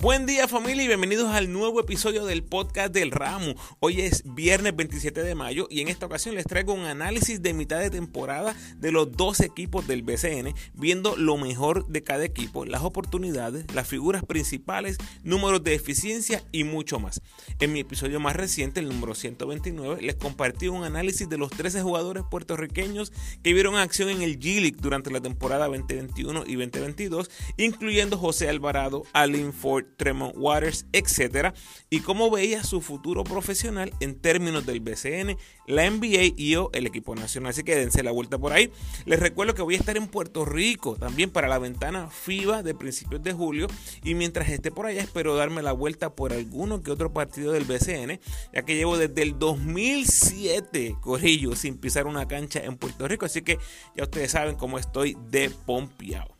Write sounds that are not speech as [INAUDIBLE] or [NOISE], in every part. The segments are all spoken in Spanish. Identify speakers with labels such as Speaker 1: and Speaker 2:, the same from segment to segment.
Speaker 1: Buen día familia y bienvenidos al nuevo episodio del podcast del Ramo. Hoy es viernes 27 de mayo y en esta ocasión les traigo un análisis de mitad de temporada de los dos equipos del BCN, viendo lo mejor de cada equipo, las oportunidades, las figuras principales, números de eficiencia y mucho más. En mi episodio más reciente, el número 129, les compartí un análisis de los 13 jugadores puertorriqueños que vieron acción en el G-League durante la temporada 2021 y 2022, incluyendo José Alvarado, Alin Ford, Tremont Waters, etc. Y cómo veía su futuro profesional en términos del BCN, la NBA y o el equipo nacional. Así que dense la vuelta por ahí. Les recuerdo que voy a estar en Puerto Rico también para la ventana FIBA de principios de julio. Y mientras esté por allá, espero darme la vuelta por alguno que otro partido del BCN, ya que llevo desde el 2007, Corillo, sin pisar una cancha en Puerto Rico. Así que ya ustedes saben cómo estoy de pompeado.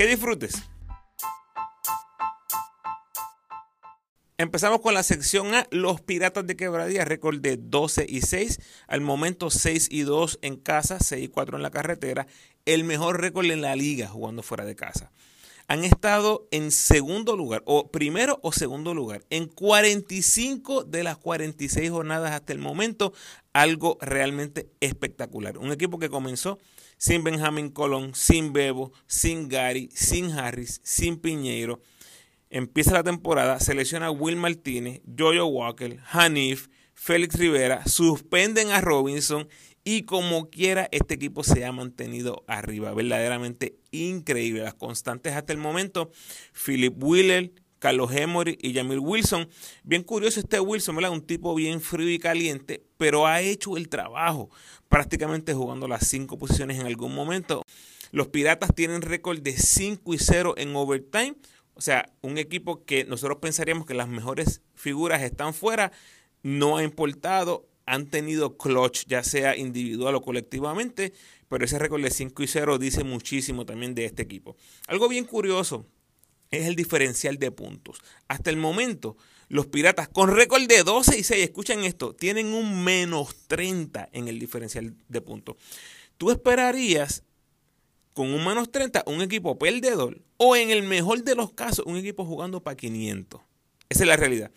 Speaker 1: Que disfrutes. Empezamos con la sección A, los Piratas de Quebradía, récord de 12 y 6, al momento 6 y 2 en casa, 6 y 4 en la carretera, el mejor récord en la liga jugando fuera de casa. Han estado en segundo lugar, o primero o segundo lugar, en 45 de las 46 jornadas hasta el momento, algo realmente espectacular. Un equipo que comenzó sin Benjamin Colón, sin Bebo, sin Gary, sin Harris, sin Piñeiro. Empieza la temporada, selecciona a Will Martínez, Jojo Walker, Hanif, Félix Rivera, suspenden a Robinson y como quiera este equipo se ha mantenido arriba. Verdaderamente increíble. Las constantes hasta el momento. Philip Wheeler, Carlos Emory y Jamil Wilson. Bien curioso este Wilson, ¿verdad? Un tipo bien frío y caliente, pero ha hecho el trabajo prácticamente jugando las cinco posiciones en algún momento. Los Piratas tienen récord de 5 y 0 en overtime. O sea, un equipo que nosotros pensaríamos que las mejores figuras están fuera, no ha importado, han tenido clutch, ya sea individual o colectivamente, pero ese récord de 5 y 0 dice muchísimo también de este equipo. Algo bien curioso es el diferencial de puntos. Hasta el momento, los Piratas con récord de 12 y 6, escuchen esto, tienen un menos 30 en el diferencial de puntos. Tú esperarías con un menos 30 un equipo perdedor o en el mejor de los casos un equipo jugando para 500. Esa es la realidad.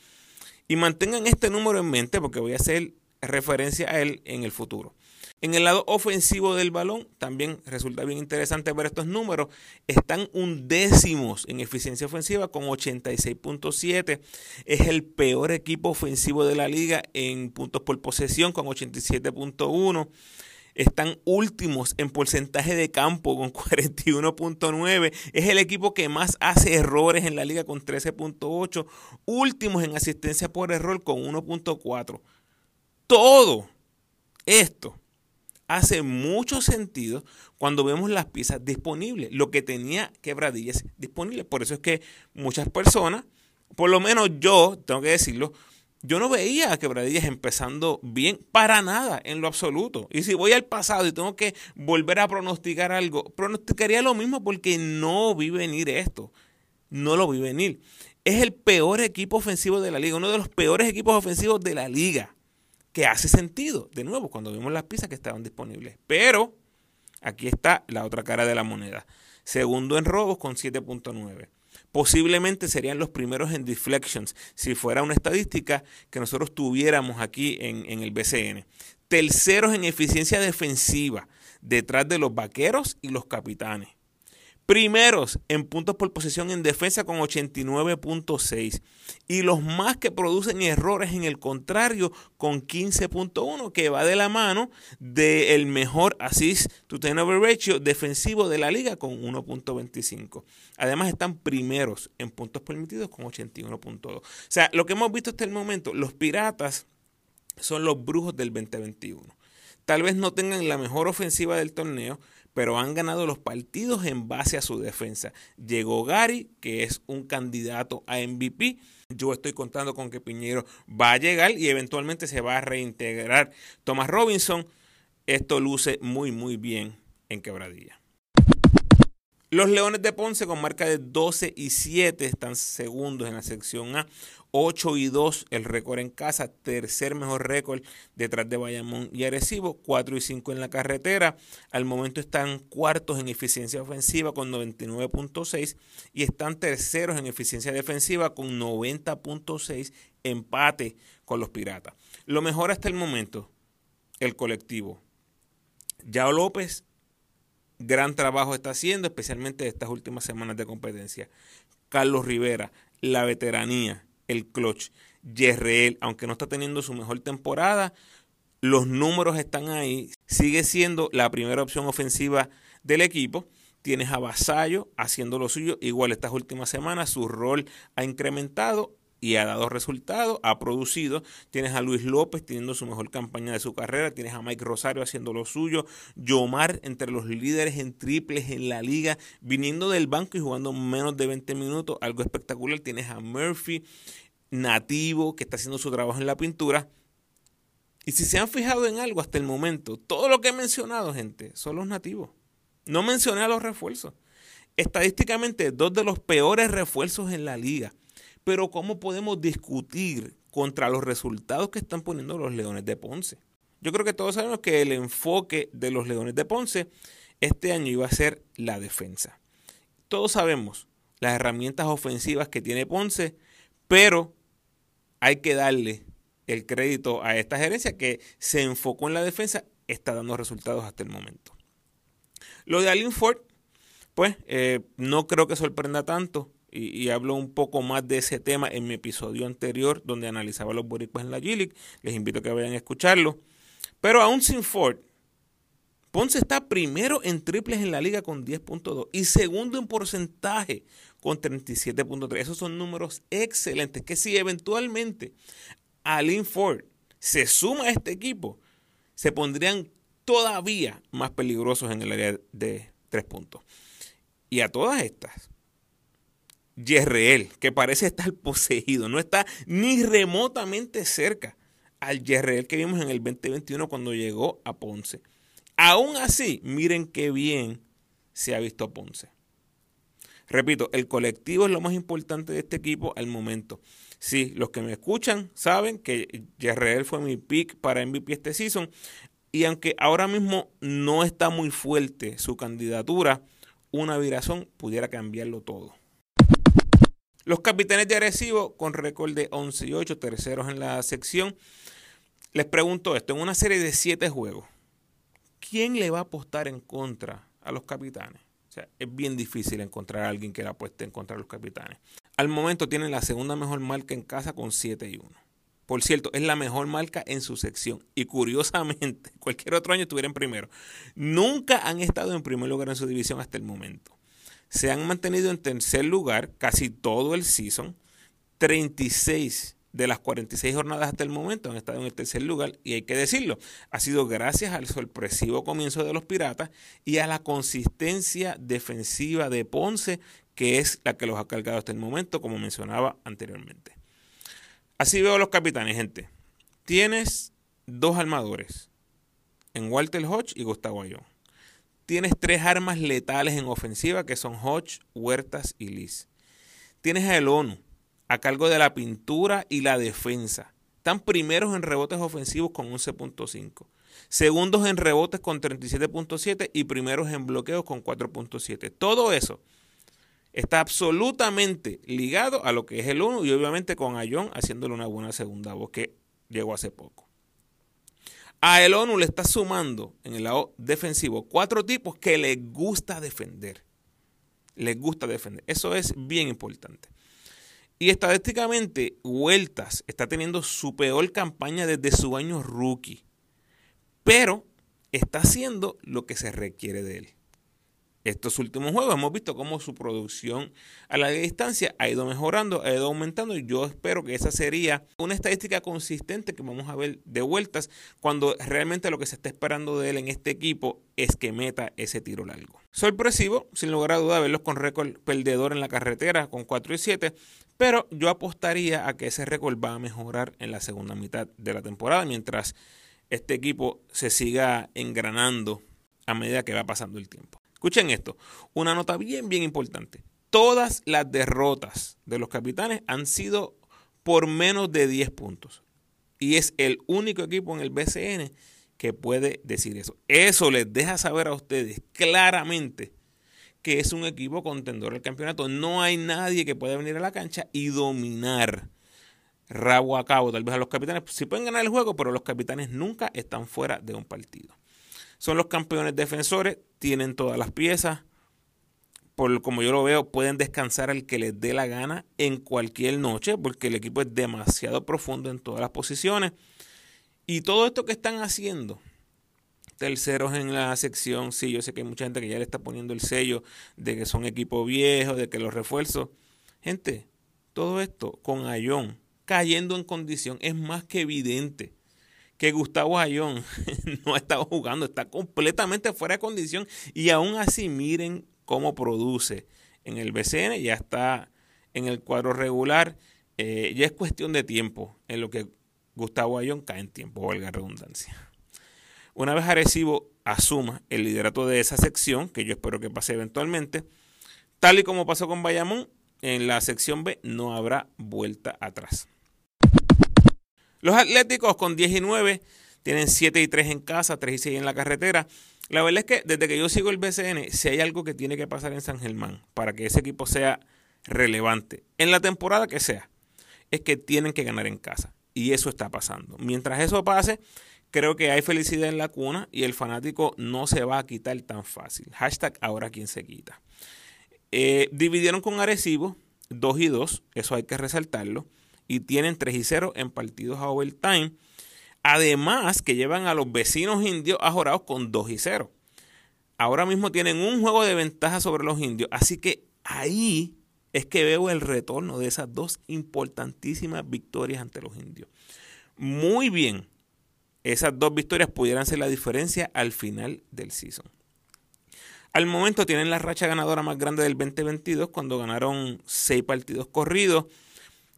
Speaker 1: Y mantengan este número en mente porque voy a hacer referencia a él en el futuro. En el lado ofensivo del balón, también resulta bien interesante ver estos números. Están undécimos en eficiencia ofensiva con 86.7. Es el peor equipo ofensivo de la liga en puntos por posesión con 87.1. Están últimos en porcentaje de campo con [LAUGHS] 41.9. Es el equipo que más hace errores en la liga con 13.8. Últimos en asistencia por error con 1.4. Todo esto hace mucho sentido cuando vemos las piezas disponibles, lo que tenía quebradillas disponibles. Por eso es que muchas personas, por lo menos yo, tengo que decirlo, yo no veía a quebradillas empezando bien para nada, en lo absoluto. Y si voy al pasado y tengo que volver a pronosticar algo, pronosticaría lo mismo porque no vi venir esto. No lo vi venir. Es el peor equipo ofensivo de la liga, uno de los peores equipos ofensivos de la liga que hace sentido, de nuevo, cuando vimos las piezas que estaban disponibles. Pero aquí está la otra cara de la moneda. Segundo en robos con 7.9. Posiblemente serían los primeros en deflections, si fuera una estadística que nosotros tuviéramos aquí en, en el BCN. Terceros en eficiencia defensiva, detrás de los vaqueros y los capitanes. Primeros en puntos por posesión en defensa con 89.6. Y los más que producen errores en el contrario con 15.1, que va de la mano del mejor assist to turnover ratio defensivo de la liga con 1.25. Además están primeros en puntos permitidos con 81.2. O sea, lo que hemos visto hasta el momento, los piratas son los brujos del 2021. Tal vez no tengan la mejor ofensiva del torneo, pero han ganado los partidos en base a su defensa. Llegó Gary, que es un candidato a MVP. Yo estoy contando con que Piñero va a llegar y eventualmente se va a reintegrar Thomas Robinson. Esto luce muy, muy bien en Quebradilla. Los Leones de Ponce con marca de 12 y 7 están segundos en la sección A. 8 y 2 el récord en casa, tercer mejor récord detrás de Bayamón y Arecibo, 4 y 5 en la carretera. Al momento están cuartos en eficiencia ofensiva con 99.6 y están terceros en eficiencia defensiva con 90.6, empate con los Piratas. Lo mejor hasta el momento, el colectivo. Yao López gran trabajo está haciendo, especialmente estas últimas semanas de competencia. Carlos Rivera, la veteranía, el clutch. Yerreel, aunque no está teniendo su mejor temporada, los números están ahí. Sigue siendo la primera opción ofensiva del equipo. Tienes a Vasallo haciendo lo suyo. Igual estas últimas semanas su rol ha incrementado y ha dado resultados, ha producido. Tienes a Luis López teniendo su mejor campaña de su carrera, tienes a Mike Rosario haciendo lo suyo, Yomar entre los líderes en triples en la liga, viniendo del banco y jugando menos de 20 minutos, algo espectacular. Tienes a Murphy, nativo, que está haciendo su trabajo en la pintura. Y si se han fijado en algo hasta el momento, todo lo que he mencionado, gente, son los nativos. No mencioné a los refuerzos. Estadísticamente, dos de los peores refuerzos en la liga pero ¿cómo podemos discutir contra los resultados que están poniendo los Leones de Ponce? Yo creo que todos sabemos que el enfoque de los Leones de Ponce este año iba a ser la defensa. Todos sabemos las herramientas ofensivas que tiene Ponce, pero hay que darle el crédito a esta gerencia que se enfocó en la defensa, está dando resultados hasta el momento. Lo de Alin Ford, pues eh, no creo que sorprenda tanto y, hablo un poco más de ese tema en mi episodio anterior donde analizaba los boricuas en la g Les invito a que vayan a escucharlo. Pero aún sin Ford, Ponce está primero en triples en la liga con 10.2 y segundo en porcentaje con 37.3. Esos son números excelentes que si eventualmente Alin Ford se suma a este equipo, se pondrían todavía más peligrosos en el área de tres puntos. Y a todas estas, Yerreel, que parece estar [LAUGHS] poseído, no está ni remotamente cerca al Yerreel que vimos en el 2021 cuando llegó a Ponce. Aún así, miren qué bien se ha visto Ponce. Repito, el colectivo es lo más importante de este equipo al momento. Sí, los que me escuchan saben que Yerreel fue mi pick para MVP este season. Y aunque ahora mismo no está muy fuerte su candidatura, una virazón pudiera cambiarlo todo. Los capitanes de Arecibo con récord de 11 y 8, terceros en la sección. Les pregunto esto, en una serie de 7 juegos, ¿quién le va a apostar en contra a los capitanes? O sea, es bien difícil encontrar a alguien que le apueste en contra a los capitanes. Al momento tienen la segunda mejor marca en casa con 7 y 1. Por cierto, es la mejor marca en su sección. Y curiosamente, [LAUGHS] cualquier otro año estuvieran primero. Nunca han estado en primer lugar en su división hasta el momento se han mantenido en tercer lugar casi todo el season. 36 de las 46 jornadas hasta el momento han estado en el tercer lugar y hay que decirlo, ha sido gracias al sorpresivo comienzo de los Piratas y a la consistencia defensiva de Ponce, que es la que los ha cargado hasta el momento, como mencionaba anteriormente. Así veo a los capitanes, gente. Tienes dos armadores, en Walter Hodge y Gustavo Ayón tienes tres armas letales en ofensiva que son Hodge, Huertas y Liz. Tienes a El ONU a cargo de la pintura y la defensa. Están primeros en rebotes ofensivos con 11.5. Segundos en rebotes con 37.7 y primeros en bloqueos con 4.7. Todo eso está absolutamente ligado a lo que es el ONU y obviamente con Ayón haciéndole una buena segunda voz que llegó hace poco. A el ONU le está sumando en el lado defensivo cuatro tipos que les gusta defender. Les gusta defender. Eso es bien importante. Y estadísticamente, Vueltas está teniendo su peor campaña desde su año rookie. Pero está haciendo lo que se requiere de él. Estos últimos juegos. Hemos visto cómo su producción a la distancia ha ido mejorando, ha ido aumentando y yo espero que esa sería una estadística consistente que vamos a ver de vueltas cuando realmente lo que se está esperando de él en este equipo es que meta ese tiro largo. Sorpresivo, sin lugar a duda, verlos con récord perdedor en la carretera con 4 y 7, pero yo apostaría a que ese récord va a mejorar en la segunda mitad de la temporada mientras este equipo se siga engranando a medida que va pasando el tiempo. Escuchen esto, una nota bien, bien importante. Todas las derrotas de los capitanes han sido por menos de 10 puntos. Y es el único equipo en el BCN que puede decir eso. Eso les deja saber a ustedes claramente que es un equipo contendor del campeonato. No hay nadie que pueda venir a la cancha y dominar rabo a cabo. Tal vez a los capitanes sí pueden ganar el juego, pero los capitanes nunca están fuera de un partido. Son los campeones defensores, tienen todas las piezas. Por como yo lo veo, pueden descansar al que les dé la gana en cualquier noche, porque el equipo es demasiado profundo en todas las posiciones. Y todo esto que están haciendo, terceros en la sección, sí, yo sé que hay mucha gente que ya le está poniendo el sello de que son equipos viejos, de que los refuerzos. Gente, todo esto con Ayón cayendo en condición es más que evidente que Gustavo Ayón [LAUGHS] no ha estado jugando, está completamente fuera de condición y aún así miren cómo produce en el BCN, ya está en el cuadro regular, eh, ya es cuestión de tiempo en lo que Gustavo Ayón cae en tiempo, valga redundancia. Una vez Arecibo asuma el liderato de esa sección, que yo espero que pase eventualmente, tal y como pasó con Bayamón, en la sección B no habrá vuelta atrás. Los Atléticos con 10 y 9 tienen 7 y 3 en casa, 3 y 6 en la carretera. La verdad es que desde que yo sigo el BCN, si hay algo que tiene que pasar en San Germán para que ese equipo sea relevante, en la temporada que sea, es que tienen que ganar en casa. Y eso está pasando. Mientras eso pase, creo que hay felicidad en la cuna y el fanático no se va a quitar tan fácil. Hashtag ahora quien se quita. Eh, dividieron con Arecibo 2 y 2, eso hay que resaltarlo y tienen 3 y 0 en partidos a overtime. Además que llevan a los vecinos indios ajorados con 2 y 0. Ahora mismo tienen un juego de ventaja sobre los indios. Así que ahí es que veo el retorno de esas dos importantísimas victorias ante los indios. Muy bien, esas dos victorias pudieran ser la diferencia al final del season. Al momento tienen la racha ganadora más grande del 2022 cuando ganaron 6 partidos corridos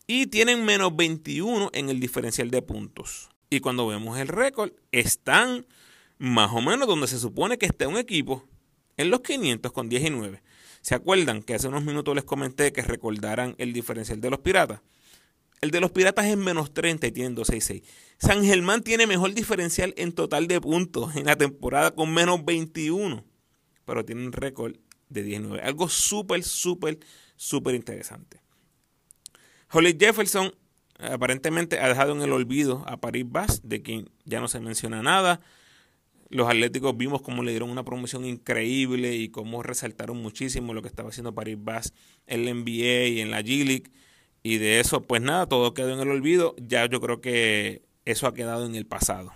Speaker 1: y tienen menos 21 en el diferencial de puntos. Y cuando vemos el récord, están más o menos donde se supone que está un equipo, en los 500 con 19. ¿Se acuerdan que hace unos minutos les comenté que recordaran el diferencial de los piratas? El de los piratas es menos 30 y tienen 266. San Germán tiene mejor diferencial en total de puntos en la temporada con menos 21, pero tiene un récord de 19. Algo súper, súper, súper interesante. Holly Jefferson aparentemente ha dejado en el olvido a Paris Bass, de quien ya no se menciona nada. Los Atléticos vimos cómo le dieron una promoción increíble y cómo resaltaron muchísimo lo que estaba haciendo Paris Bass en la NBA y en la G League. Y de eso, pues nada, todo quedó en el olvido. Ya yo creo que eso ha quedado en el pasado.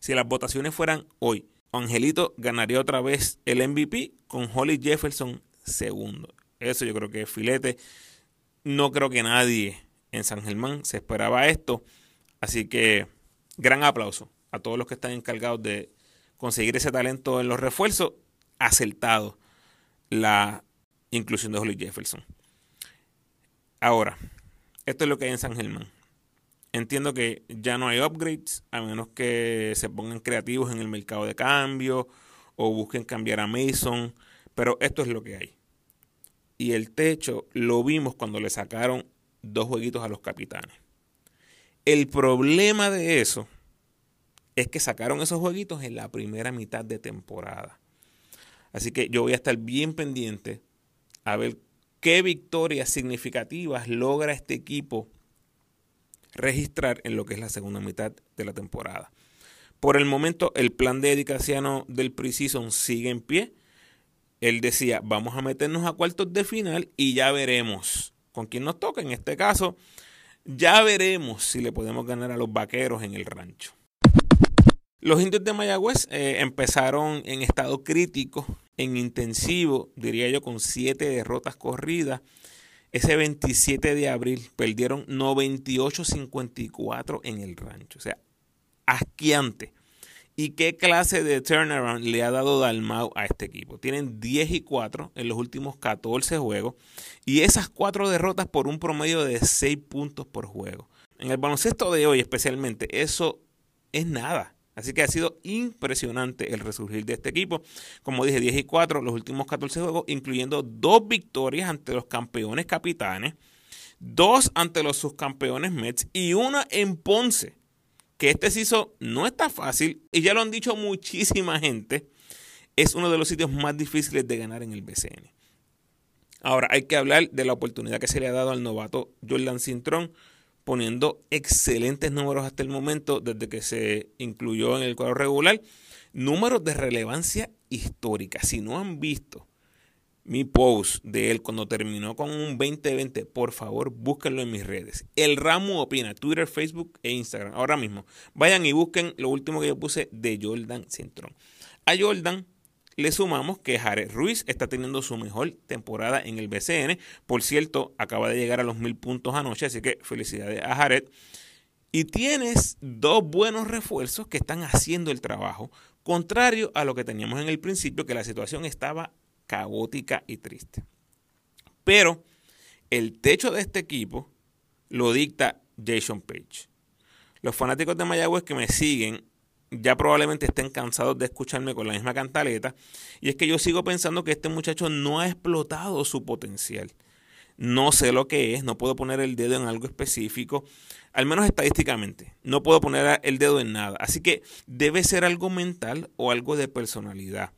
Speaker 1: Si las votaciones fueran hoy, Angelito ganaría otra vez el MVP con Holly Jefferson segundo. Eso yo creo que es filete. No creo que nadie en San Germán se esperaba esto. Así que gran aplauso a todos los que están encargados de conseguir ese talento en los refuerzos. Acertado la inclusión de Holly Jefferson. Ahora, esto es lo que hay en San Germán. Entiendo que ya no hay upgrades, a menos que se pongan creativos en el mercado de cambio o busquen cambiar a Mason, pero esto es lo que hay y el techo lo vimos cuando le sacaron dos jueguitos a los capitanes. El problema de eso es que sacaron esos jueguitos en la primera mitad de temporada. Así que yo voy a estar bien pendiente a ver qué victorias significativas logra este equipo registrar en lo que es la segunda mitad de la temporada. Por el momento, el plan de Edicaciano del Precision sigue en pie él decía, vamos a meternos a cuartos de final y ya veremos con quién nos toca. En este caso, ya veremos si le podemos ganar a los vaqueros en el rancho. Los indios de Mayagüez eh, empezaron en estado crítico en intensivo, diría yo, con siete derrotas corridas. Ese 27 de abril perdieron 98-54 en el rancho. O sea, asquiante. ¿Y qué clase de turnaround le ha dado Dalmau a este equipo? Tienen 10 y 4 en los últimos 14 juegos y esas cuatro derrotas por un promedio de 6 puntos por juego. En el baloncesto de hoy especialmente, eso es nada. Así que ha sido impresionante el resurgir de este equipo. Como dije, 10 y 4 los últimos 14 juegos, incluyendo dos victorias ante los campeones capitanes, dos ante los subcampeones Mets y una en Ponce que este CISO no está fácil y ya lo han dicho muchísima gente, es uno de los sitios más difíciles de ganar en el BCN. Ahora hay que hablar de la oportunidad que se le ha dado al novato Jordan Cintrón, poniendo excelentes números hasta el momento desde que se incluyó en el cuadro regular. Números de relevancia histórica. Si no han visto mi post de él cuando terminó con un 2020, por favor búsquenlo en mis redes. El Ramo Opina, Twitter, Facebook e Instagram. Ahora mismo, vayan y busquen lo último que yo puse de Jordan Cintrón. A Jordan le sumamos que Jared Ruiz está teniendo su mejor temporada en el BCN. Por cierto, acaba de llegar a los mil puntos anoche, así que felicidades a Jared. Y tienes dos buenos refuerzos que están haciendo el trabajo, contrario a lo que teníamos en el principio, que la situación estaba caótica y triste. Pero el techo de este equipo lo dicta Jason Page. Los fanáticos de Mayagüez que me siguen ya probablemente estén cansados de escucharme con la misma cantaleta. Y es que yo sigo pensando que este muchacho no ha explotado su potencial. No sé lo que es, no puedo poner el dedo en algo específico, al menos estadísticamente. No puedo poner el dedo en nada. Así que debe ser algo mental o algo de personalidad.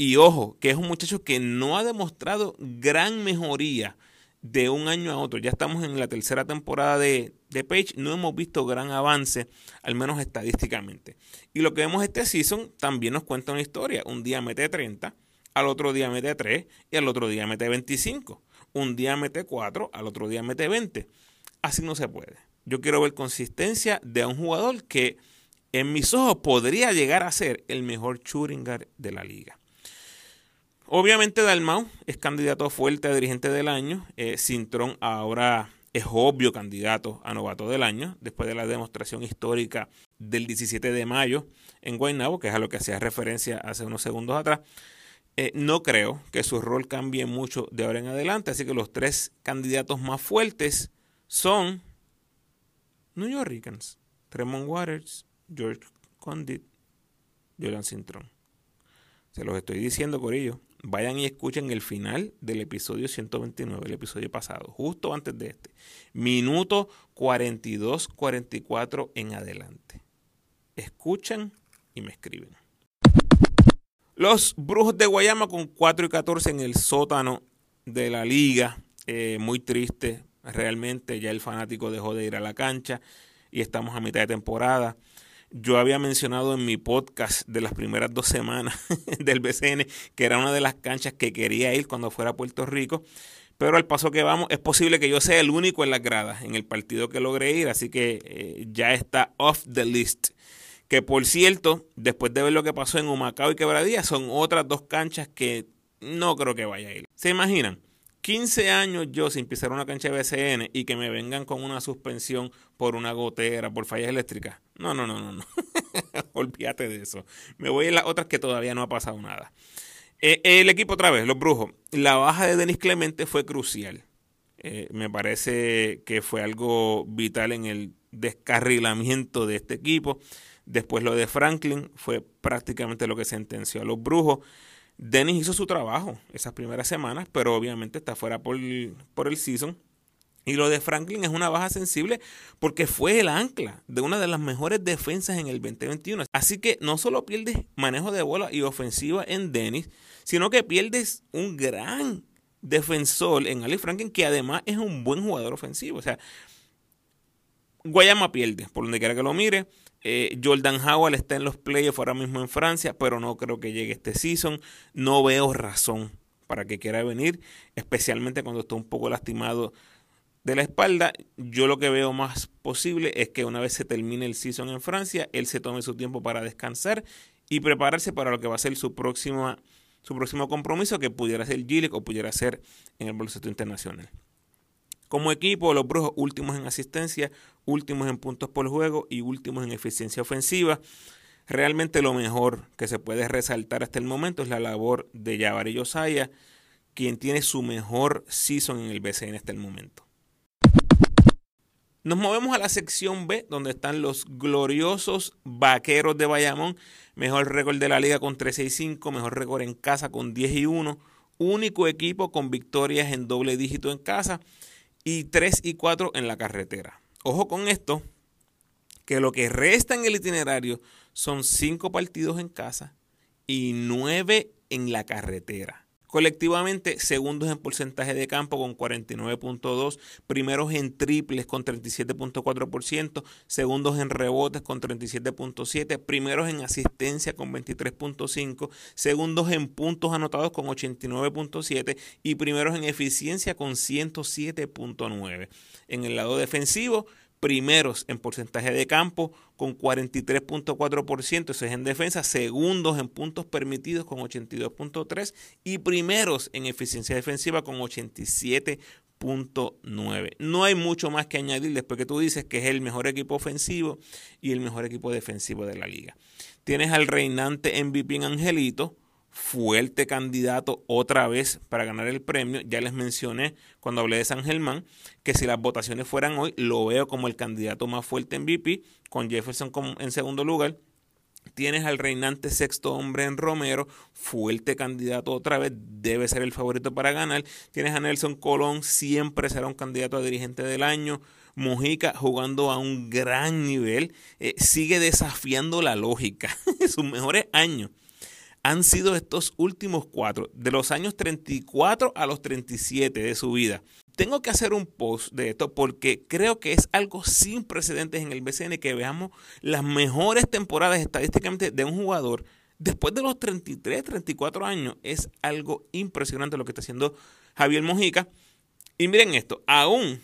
Speaker 1: Y ojo, que es un muchacho que no ha demostrado gran mejoría de un año a otro. Ya estamos en la tercera temporada de, Page, no hemos visto gran avance, al menos estadísticamente. Y lo que vemos este season también nos cuenta una historia. Un día mete 30, al otro día mete 3 y al otro día mete 25. Un día mete 4, al otro día mete 20. Así no se puede. Yo quiero ver consistencia de un jugador que en mis ojos podría llegar a ser el mejor shooting de la liga. Obviamente Dalmau es candidato fuerte a dirigente del año. Eh, Cintrón ahora es obvio candidato a novato del año, después de la demostración histórica del 17 de mayo en Guaynabo, que es a lo que hacía referencia hace unos segundos atrás. Eh, no creo que su rol cambie mucho de ahora en adelante, así que los tres candidatos más fuertes son New Yorkers, Tremont Waters, George Condit, Jordan Cintrón. Se los estoy diciendo, por ello vayan y escuchen el final del episodio 129, el episodio pasado, justo antes de este. Minuto 42, 44 en adelante. Escuchan y me escriben. Los Brujos de Guayama con 4 y 14 en el sótano de la liga. Eh, muy triste, realmente. Ya el fanático dejó de ir a la cancha y estamos a mitad de temporada. Yo había mencionado en mi podcast de las primeras dos semanas [LAUGHS] del BCN que era una de las canchas que quería ir cuando fuera a Puerto Rico. Pero al paso que vamos, es posible que yo sea el único en las gradas en el partido que logré ir, así que eh, ya está off the list. Que por cierto, después de ver lo que pasó en Humacao y Quebradía, son otras dos canchas que no creo que vaya a ir. ¿Se imaginan? 15 años yo sin pisar una cancha de BCN y que me vengan con una suspensión por una gotera, por fallas eléctricas. No, no, no, no, no. [LAUGHS] Olvídate de eso. Me voy a las otras que todavía no ha pasado nada. Eh, el equipo otra vez, los brujos. La baja de Denis Clemente fue crucial. Eh, me parece que fue algo vital en el descarrilamiento de este equipo. Después lo de Franklin fue prácticamente lo que sentenció a los brujos. Dennis hizo su trabajo esas primeras semanas, pero obviamente está fuera por, por el season. Y lo de Franklin es una baja sensible porque fue el ancla de una de las mejores defensas en el 2021. Así que no solo pierdes manejo de bola y ofensiva en Dennis, sino que pierdes un gran defensor en Ali Franklin que además es un buen jugador ofensivo. O sea, Guayama pierde, por donde quiera que lo mire. Eh, Jordan Howard está en los playoffs ahora mismo en Francia, pero no creo que llegue este season. No veo razón para que quiera venir, especialmente cuando está un poco lastimado de la espalda. Yo lo que veo más posible es que una vez se termine el season en Francia, él se tome su tiempo para descansar y prepararse para lo que va a ser su próxima su próximo compromiso, que pudiera ser Gillick o pudiera ser en el baloncesto internacional. Como equipo, los Brujos últimos en asistencia, últimos en puntos por juego y últimos en eficiencia ofensiva. Realmente lo mejor que se puede resaltar hasta el momento es la labor de Jabari Josiah, quien tiene su mejor season en el BCN hasta el momento. Nos movemos a la sección B, donde están los gloriosos vaqueros de Bayamón. Mejor récord de la liga con 13 y 5, mejor récord en casa con 10 y 1. Único equipo con victorias en doble dígito en casa y 3 y 4 en la carretera. Ojo con esto, que lo que resta en el itinerario son 5 partidos en casa y 9 en la carretera. Colectivamente, segundos en porcentaje de campo con 49.2, primeros en triples con 37.4%, segundos en rebotes con 37.7, primeros en asistencia con 23.5, segundos en puntos anotados con 89.7 y primeros en eficiencia con 107.9. En el lado defensivo, primeros en porcentaje de campo con 43.4%, eso es en defensa, segundos en puntos permitidos con 82.3 y primeros en eficiencia defensiva con 87.9. No hay mucho más que añadir después que tú dices que es el mejor equipo ofensivo y el mejor equipo defensivo de la liga. Tienes al reinante MVP en Angelito, fuerte candidato otra vez para ganar el premio. Ya les mencioné cuando hablé de San Germán que si las votaciones fueran hoy, lo veo como el candidato más fuerte en VP, con Jefferson en segundo lugar. Tienes al reinante sexto hombre en Romero, fuerte candidato otra vez, debe ser el favorito para ganar. Tienes a Nelson Colón, siempre será un candidato a dirigente del año. Mujica jugando a un gran nivel, eh, sigue desafiando la lógica, [LAUGHS] sus mejores años han sido estos últimos cuatro, de los años 34 a los 37 de su vida. Tengo que hacer un post de esto porque creo que es algo sin precedentes en el BCN que veamos las mejores temporadas estadísticamente de un jugador después de los 33, 34 años. Es algo impresionante lo que está haciendo Javier Mojica. Y miren esto, aún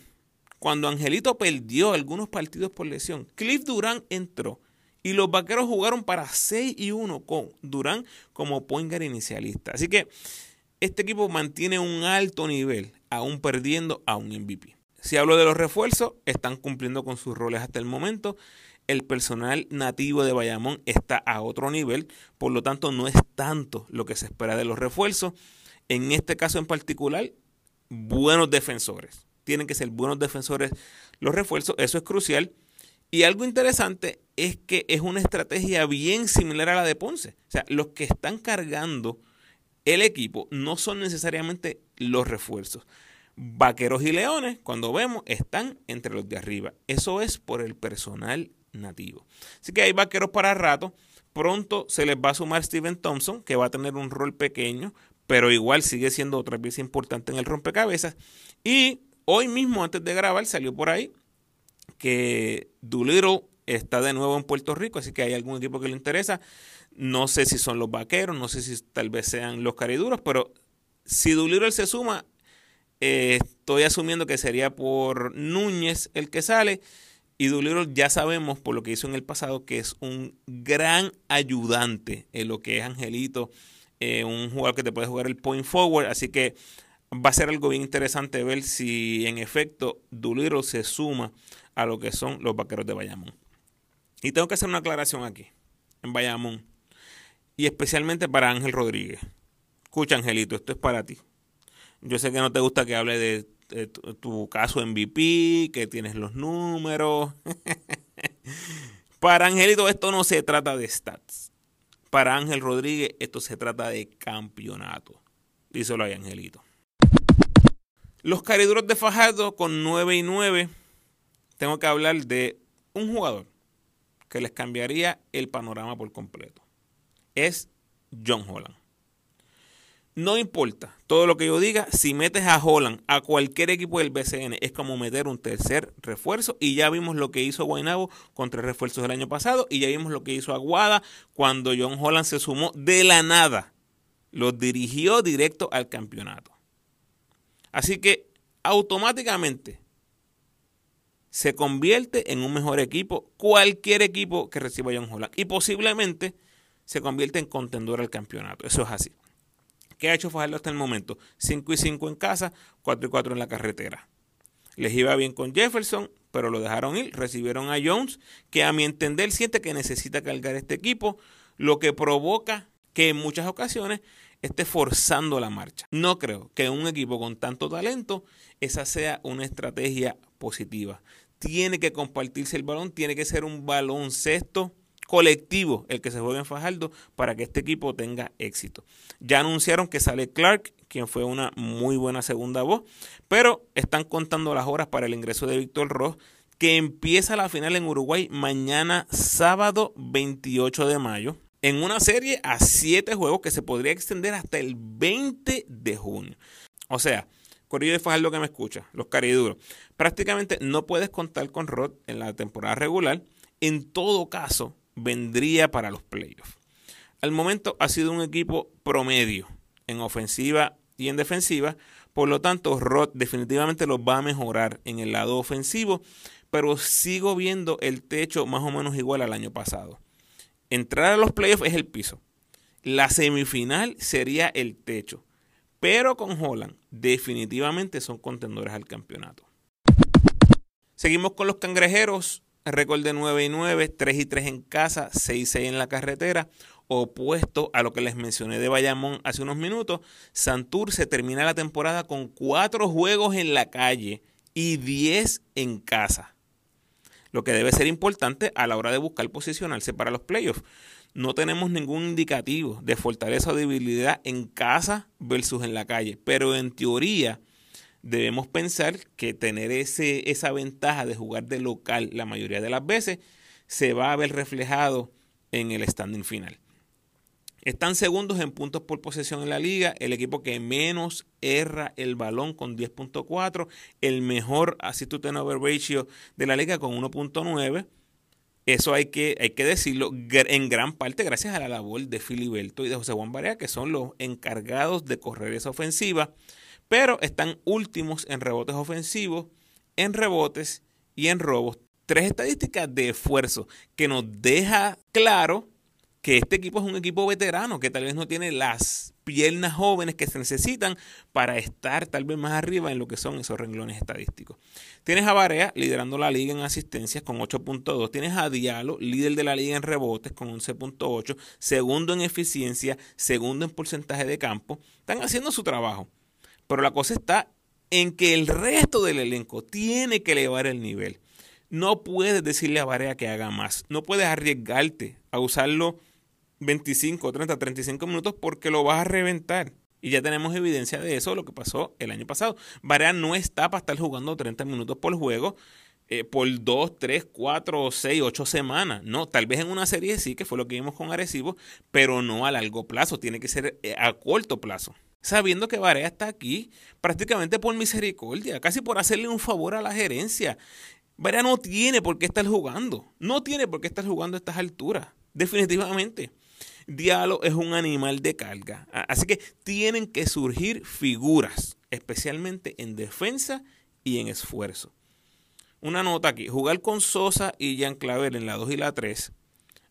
Speaker 1: cuando Angelito perdió algunos partidos por lesión, Cliff Durán entró y los vaqueros jugaron para 6 y 1 con Durán como point inicialista. Así que este equipo mantiene un alto nivel, aún perdiendo a un MVP. Si hablo de los refuerzos, están cumpliendo con sus roles hasta el momento. El personal nativo de Bayamón está a otro nivel, por lo tanto no es tanto lo que se espera de los refuerzos. En este caso en particular, buenos defensores. Tienen que ser buenos defensores los refuerzos, eso es crucial. Y algo interesante es que es una estrategia bien similar a la de Ponce. O sea, los que están cargando el equipo no son necesariamente los refuerzos. Vaqueros y leones, cuando vemos, están entre los de arriba. Eso es por el personal nativo. Así que hay vaqueros para rato. Pronto se les va a sumar Steven Thompson, que va a tener un rol pequeño, pero igual sigue siendo otra pieza importante en el rompecabezas. Y hoy mismo, antes de grabar, salió por ahí que Doolittle está de nuevo en Puerto Rico, así que hay algún equipo que le interesa. No sé si son los vaqueros, no sé si tal vez sean los cariduros, pero si Doolittle se suma, eh, estoy asumiendo que sería por Núñez el que sale. Y Doolittle ya sabemos por lo que hizo en el pasado que es un gran ayudante en lo que es Angelito, eh, un jugador que te puede jugar el point forward. Así que va a ser algo bien interesante ver si en efecto Doolittle se suma a lo que son los vaqueros de Bayamón. Y tengo que hacer una aclaración aquí, en Bayamón, y especialmente para Ángel Rodríguez. Escucha, Angelito, esto es para ti. Yo sé que no te gusta que hable de, tu, tu caso MVP, que tienes los números. [LAUGHS] para Angelito esto no se trata de stats. Para Ángel Rodríguez esto se trata de campeonato. Díselo ahí, Angelito. Los cariduros de Fajardo con 9 y 9 tengo que hablar de un jugador que les cambiaría el panorama por completo. Es John Holland. No importa todo lo que yo diga, si metes a Holland a cualquier equipo del BCN es como meter un tercer refuerzo y ya vimos lo que hizo Guaynabo con tres refuerzos del año pasado y ya vimos lo que hizo Aguada cuando John Holland se sumó de la nada. Los dirigió directo al campeonato. Así que automáticamente se convierte en un mejor equipo, cualquier equipo que reciba John Holland. Y posiblemente se convierte en contendor al campeonato. Eso es así. ¿Qué ha hecho Fajardo hasta el momento? 5 y 5 en casa, 4 y 4 en la carretera. Les iba bien con Jefferson, pero lo dejaron ir. Recibieron a Jones, que a mi entender siente que necesita cargar este equipo, lo que provoca que en muchas ocasiones esté forzando la marcha. No creo que un equipo con tanto talento esa sea una estrategia positiva. Tiene que compartirse el balón, tiene que ser un baloncesto colectivo el que se juegue en Fajardo para que este equipo tenga éxito. Ya anunciaron que sale Clark, quien fue una muy buena segunda voz, pero están contando las horas para el ingreso de Víctor Ross, que empieza la final en Uruguay mañana sábado 28 de mayo, en una serie a 7 juegos que se podría extender hasta el 20 de junio. O sea, Corillo de Fajardo que me escucha, los cariduros, prácticamente no puedes contar con Ross en la temporada regular. En todo caso, vendría para los playoffs. Al momento ha sido un equipo promedio en ofensiva y en defensiva, por lo tanto Rod definitivamente los va a mejorar en el lado ofensivo, pero sigo viendo el techo más o menos igual al año pasado. Entrar a los playoffs es el piso. La semifinal sería el techo. Pero con Holland definitivamente son contendores al campeonato. Seguimos con los cangrejeros récord de 9 y 9, 3 y 3 en casa, 6 y 6 en la carretera. Opuesto a lo que les mencioné de Bayamón hace unos minutos, Santur se termina la temporada con 4 juegos en la calle y 10 en casa. Lo que debe ser importante a la hora de buscar posicionarse para los playoffs. No tenemos ningún indicativo de fortaleza o debilidad en casa versus en la calle, pero en teoría debemos pensar que tener ese, esa ventaja de jugar de local la mayoría de las veces se va a ver reflejado en el standing final. Están segundos en puntos por posesión en la liga, el equipo que menos erra el balón con 10.4, el mejor assist to turnover ratio de la liga con 1.9. Eso hay que, hay que decirlo en gran parte gracias a la labor de Filiberto y de José Juan Barea, que son los encargados de correr esa ofensiva pero están últimos en rebotes ofensivos, en rebotes y en robos. Tres estadísticas de esfuerzo que nos deja claro que este equipo es un equipo veterano, que tal vez no tiene las piernas jóvenes que se necesitan para estar tal vez más arriba en lo que son esos renglones estadísticos. Tienes a Barea liderando la liga en asistencias con 8.2, tienes a Diallo, líder de la liga en rebotes con 11.8, segundo en eficiencia, segundo en porcentaje de campo. Están haciendo su trabajo. Pero la cosa está en que el resto del elenco tiene que elevar el nivel. No puedes decirle a Barea que haga más. No puedes arriesgarte a usarlo 25, 30, 35 minutos porque lo vas a reventar. Y ya tenemos evidencia de eso, lo que pasó el año pasado. Barea no está para estar jugando 30 minutos por juego eh, por 2, 3, 4, 6, 8 semanas. No, tal vez en una serie sí, que fue lo que vimos con Arecibo, pero no a largo plazo. Tiene que ser eh, a corto plazo sabiendo que Varea está aquí prácticamente por misericordia, casi por hacerle un favor a la gerencia. Varea no tiene por qué estar jugando, no tiene por qué estar jugando a estas alturas, definitivamente. Diálogo es un animal de carga, así que tienen que surgir figuras, especialmente en defensa y en esfuerzo. Una nota aquí, jugar con Sosa y Jean Claver en la 2 y la 3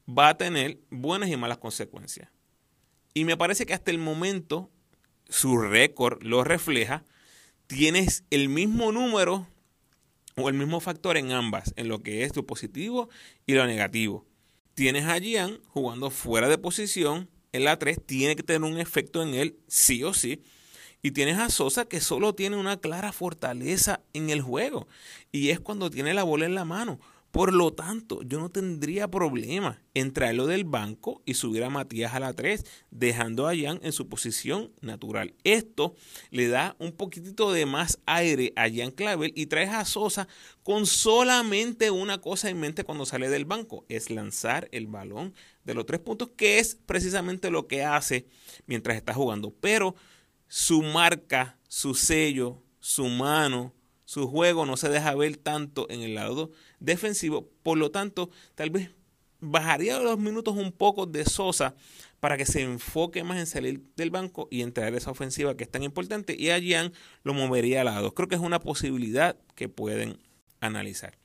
Speaker 1: va a tener buenas y malas consecuencias. Y me parece que hasta el momento su récord lo refleja, tienes el mismo número o el mismo factor en ambas, en lo que es lo positivo y lo negativo. Tienes a Gian jugando fuera de posición en la 3, tiene que tener un efecto en él, sí o sí. Y tienes a Sosa que solo tiene una clara fortaleza en el juego. Y es cuando tiene la bola en la mano. Por lo tanto, yo no tendría problema en traerlo del banco y subir a Matías a la 3, dejando a Jan en su posición natural. Esto le da un poquitito de más aire a Jan Clavel y traes a Sosa con solamente una cosa en mente cuando sale del banco, es lanzar el balón de los tres puntos, que es precisamente lo que hace mientras está jugando. Pero su marca, su sello, su mano, su juego no se deja ver tanto en el lado defensivo, por lo tanto, tal vez bajaría los minutos un poco de Sosa para que se enfoque más en salir del banco y entrar esa ofensiva que es tan importante y a Gian lo movería a lado. Creo que es una posibilidad que pueden analizar.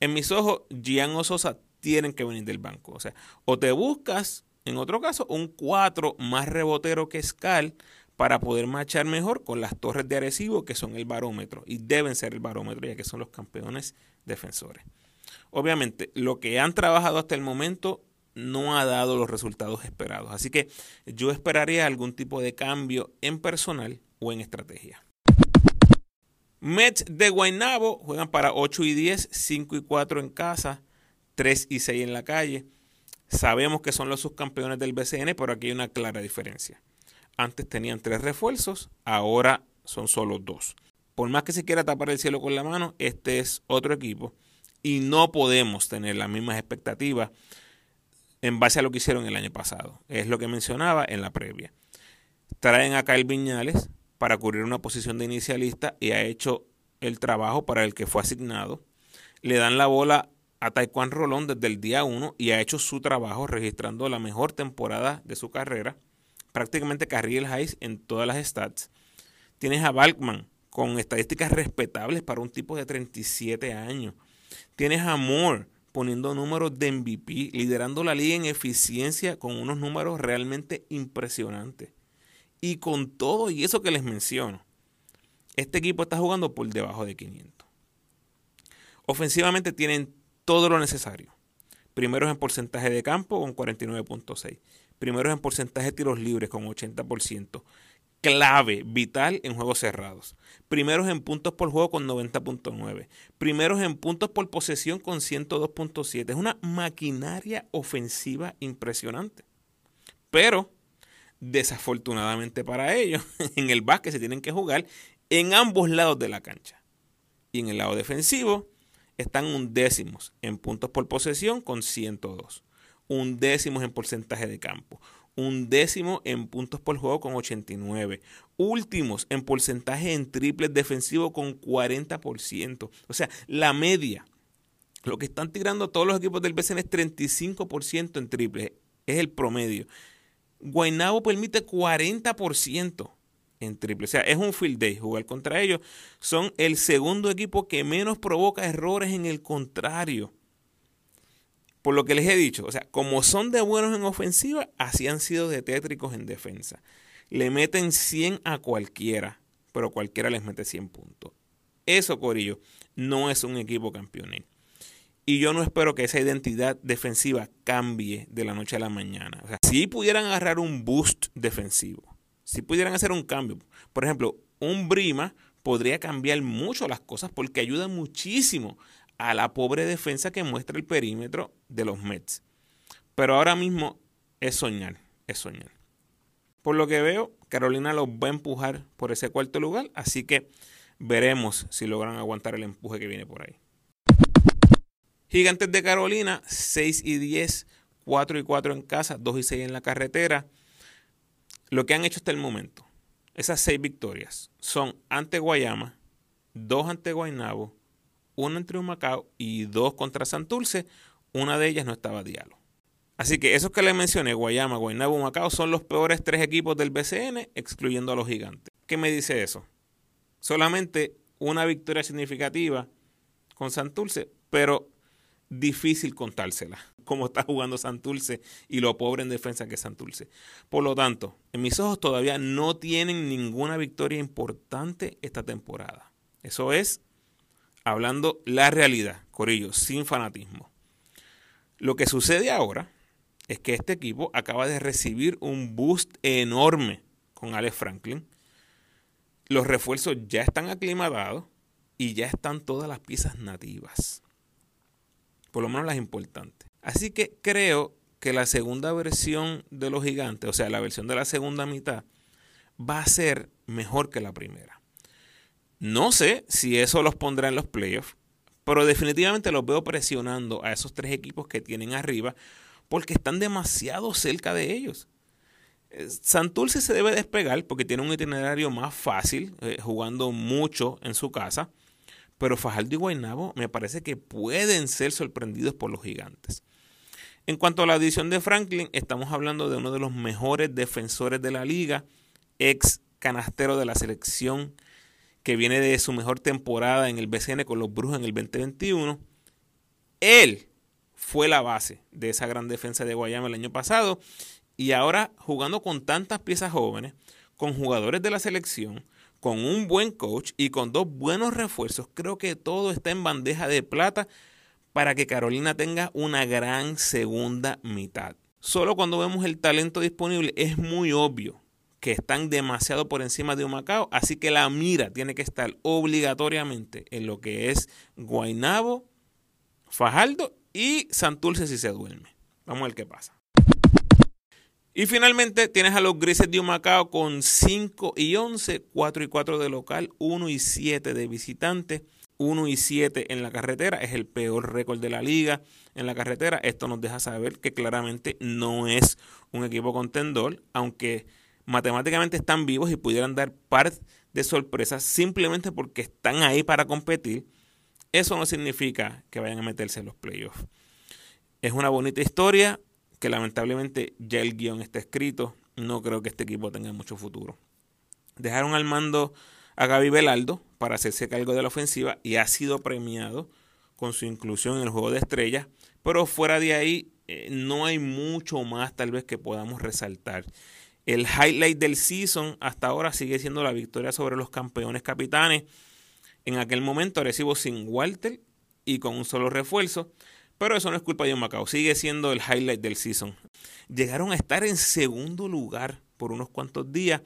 Speaker 1: En mis ojos, Gian o Sosa tienen que venir del banco. O sea, o te buscas, en otro caso, un 4 más rebotero que Scal para poder marchar mejor con las torres de Arecibo, que son el barómetro, y deben ser el barómetro, ya que son los campeones defensores. Obviamente, lo que han trabajado hasta el momento no ha dado los resultados esperados. Así que yo esperaría algún tipo de cambio en personal o en estrategia. Mets de Guaynabo juegan para 8 y 10, 5 y 4 en casa, 3 y 6 en la calle. Sabemos que son los subcampeones del BCN, pero aquí hay una clara diferencia. Antes tenían tres refuerzos, ahora son solo dos. Por más que se quiera tapar el cielo con la mano, este es otro equipo y no podemos tener las mismas expectativas en base a lo que hicieron el año pasado. Es lo que mencionaba en la previa. Traen a Kyle Viñales para cubrir una posición de inicialista y ha hecho el trabajo para el que fue asignado. Le dan la bola a Taekwondo Rolón desde el día 1 y ha hecho su trabajo registrando la mejor temporada de su carrera. Prácticamente carril highs en todas las stats. Tienes a Balkman con estadísticas respetables para un tipo de 37 años. Tienes a Moore poniendo números de MVP, liderando la liga en eficiencia con unos números realmente impresionantes. Y con todo y eso que les menciono, este equipo está jugando por debajo de 500. Ofensivamente tienen todo lo necesario. Primeros en porcentaje de campo con 49.6. Primeros en porcentaje de tiros libres con 80% clave, vital en juegos cerrados. Primeros en puntos por juego con 90.9. Primeros en puntos por posesión con 102.7. Es una maquinaria ofensiva impresionante. Pero, desafortunadamente para ellos, [LAUGHS] en el básquet se tienen que jugar en ambos lados de la cancha. Y en el lado defensivo están undécimos en puntos por posesión con 102. Undécimos en porcentaje de campo un décimo en puntos por juego con 89. Últimos en porcentaje en triples defensivo con 40%. O sea, la media. Lo que están tirando todos los equipos del BCN es 35% en triples. Es el promedio. Guaynabo permite 40% en triple. O sea, es un field day jugar contra ellos. Son el segundo equipo que menos provoca errores en el contrario por lo que les he dicho, o sea, como son de buenos en ofensiva, así han sido de tétricos en defensa. Le meten 100 a cualquiera, pero cualquiera les mete 100 puntos. Eso, Corillo, no es un equipo campeonil. Y yo no espero que esa identidad defensiva cambie de la noche a la mañana. O sea, si pudieran agarrar un boost defensivo, si pudieran hacer un cambio, por ejemplo, un Brima podría cambiar mucho las cosas porque ayuda muchísimo a la pobre defensa que muestra el perímetro de los Mets. Pero ahora mismo es soñar, es soñar. Por lo que veo, Carolina los va a empujar por ese cuarto lugar, así que veremos si logran aguantar el empuje que viene por ahí. Gigantes de Carolina, 6 y 10, 4 y 4 en casa, 2 y 6 en la carretera. Lo que han hecho hasta el momento, esas 6 victorias, son ante Guayama, 2 ante Guaynabo, una entre Macao y dos contra Santurce. Una de ellas no estaba diálogo. Así que esos que les mencioné, Guayama, Guaynabo, Macao, son los peores tres equipos del BCN, excluyendo a los gigantes. ¿Qué me dice eso? Solamente una victoria significativa con Santurce, pero difícil contársela, [LAUGHS] como está jugando Santurce y lo pobre en defensa que es Santurce. Por lo tanto, en mis ojos todavía no tienen ninguna victoria importante esta temporada. Eso es hablando la realidad, Corillo, sin fanatismo. Lo que sucede ahora es que este equipo acaba de recibir un boost enorme con Alex Franklin. Los refuerzos ya están aclimatados y ya están todas las piezas nativas. Por lo menos las importantes. Así que creo que la segunda versión de los gigantes, o sea, la versión de la segunda mitad, va a ser mejor que la primera. No sé si eso los pondrá en los playoffs, pero definitivamente los veo presionando a esos tres equipos que tienen arriba porque están demasiado cerca de ellos. Eh, Santurce se debe despegar porque tiene un itinerario más fácil, eh, jugando mucho en su casa, pero Fajardo y Guaynabo me parece que pueden ser sorprendidos por los gigantes. En cuanto a la adición de Franklin, estamos hablando de uno de los mejores defensores de la liga, ex canastero de la selección que viene de su mejor temporada en el BCN con los Brujos en el 2021. Él fue la base de esa gran defensa de Guayama el año pasado y ahora jugando con tantas piezas jóvenes, con jugadores de la selección, con un buen coach y con dos buenos refuerzos, creo que todo está en bandeja de plata para que Carolina tenga una gran segunda mitad. Solo cuando vemos el talento disponible es muy obvio que están demasiado por encima de un Macao, así que la mira tiene que estar obligatoriamente en lo que es Guainabo, Fajardo y Santurce si se duerme. Vamos a ver qué pasa. Y finalmente tienes a los Grises de Humacao con 5 y 11, 4 y 4 de local, 1 y 7 de visitante, 1 y 7 en la carretera. Es el peor récord de la liga en la carretera. Esto nos deja saber que claramente no es un equipo contendor, aunque matemáticamente están vivos y pudieran dar par de sorpresas simplemente porque están ahí para competir. Eso no significa que vayan a meterse en los playoffs. Es una bonita historia, que lamentablemente ya el guion está escrito. No creo que este equipo tenga mucho futuro. Dejaron al mando a Gaby Velaldo para hacerse cargo de la ofensiva y ha sido premiado con su inclusión en el juego de estrellas. Pero fuera de ahí eh, no hay mucho más tal vez que podamos resaltar. El highlight del season hasta ahora sigue siendo la victoria sobre los campeones capitanes. En aquel momento recibo sin Walter y con un solo refuerzo. Pero eso no es culpa de Macao, sigue siendo el highlight del season. Llegaron a estar en segundo lugar por unos cuantos días,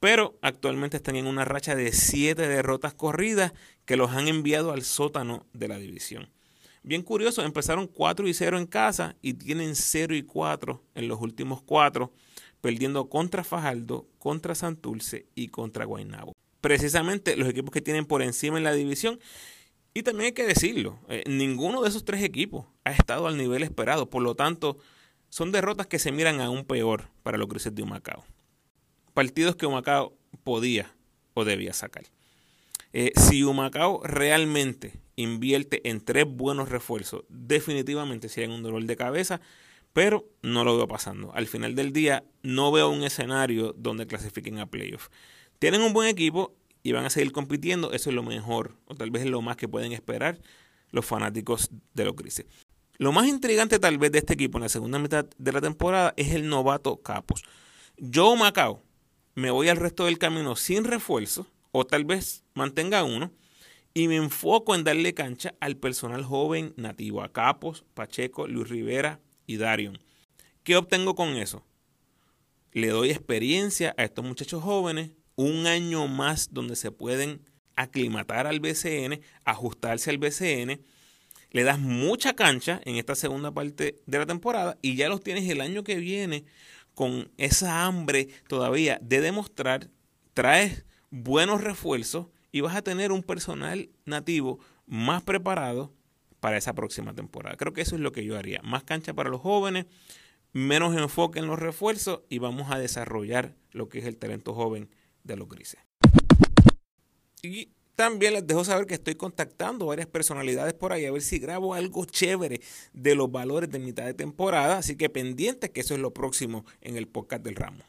Speaker 1: pero actualmente están en una racha de siete derrotas corridas que los han enviado al sótano de la división. Bien curioso, empezaron 4 y 0 en casa y tienen 0 y 4 en los últimos cuatro, perdiendo contra Fajardo, contra Santurce y contra Guaynabo. Precisamente los equipos que tienen por encima en la división y también hay que decirlo, eh, ninguno de esos tres equipos ha estado al nivel esperado. Por lo tanto, son derrotas que se miran aún peor para los Grises de Humacao. Partidos que Humacao podía o debía sacar. Eh, si Humacao realmente invierte en tres buenos refuerzos, definitivamente sería un dolor de cabeza, pero no lo veo pasando. Al final del día, no veo un escenario donde clasifiquen a playoffs. Tienen un buen equipo y van a seguir compitiendo, eso es lo mejor, o tal vez es lo más que pueden esperar los fanáticos de los grises. Lo más intrigante tal vez de este equipo en la segunda mitad de la temporada es el novato Capos. Yo, Macao, me voy al resto del camino sin refuerzo, o tal vez mantenga uno, y me enfoco en darle cancha al personal joven nativo, a Capos, Pacheco, Luis Rivera y Darion. ¿Qué obtengo con eso? Le doy experiencia a estos muchachos jóvenes, un año más donde se pueden aclimatar al BCN, ajustarse al BCN. Le das mucha cancha en esta segunda parte de la temporada y ya los tienes el año que viene con esa hambre todavía de demostrar. Traes buenos refuerzos y vas a tener un personal nativo más preparado para esa próxima temporada. Creo que eso es lo que yo haría. Más cancha para los jóvenes, menos enfoque en los refuerzos y vamos a desarrollar lo que es el talento joven de los grises. Y también les dejo saber que estoy contactando varias personalidades por ahí a ver si grabo algo chévere de los valores de mitad de temporada. Así que pendientes que eso es lo próximo en el podcast del ramo.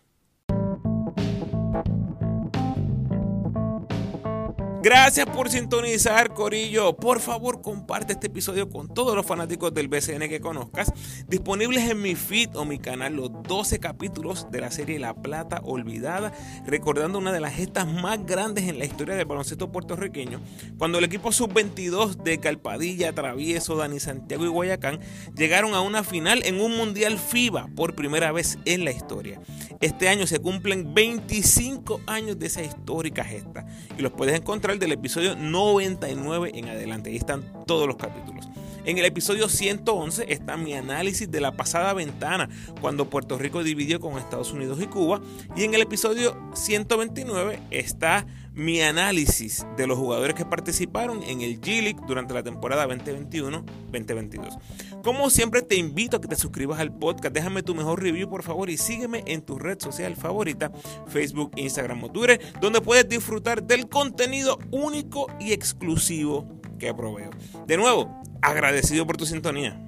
Speaker 1: Gracias por sintonizar, Corillo. Por favor, comparte este episodio con todos los fanáticos del BCN que conozcas. Disponibles en mi feed o mi canal los 12 capítulos de la serie La Plata Olvidada, recordando una de las gestas más grandes en la historia del baloncesto puertorriqueño, cuando el equipo sub-22 de Calpadilla, Travieso, Dani Santiago y Guayacán llegaron a una final en un Mundial FIBA por primera vez en la historia. Este año se cumplen 25 años de esa histórica gesta y los puedes encontrar del episodio 99 en adelante. Ahí están todos los capítulos. En el episodio 111 está mi análisis de la pasada ventana cuando Puerto Rico dividió con Estados Unidos y Cuba. Y en el episodio 129 está mi análisis de los jugadores que participaron en el G-League durante la temporada 2021-2022. Como siempre te invito a que te suscribas al podcast, déjame tu mejor review por favor y sígueme en tu red social favorita, Facebook, Instagram o Twitter, donde puedes disfrutar del contenido único y exclusivo que proveo. De nuevo, agradecido por tu sintonía.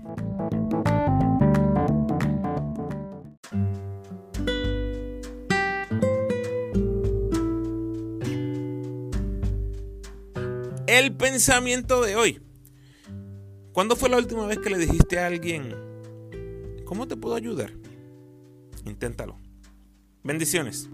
Speaker 1: El pensamiento de hoy. ¿Cuándo fue la última vez que le dijiste a alguien, ¿cómo te puedo ayudar? Inténtalo. Bendiciones.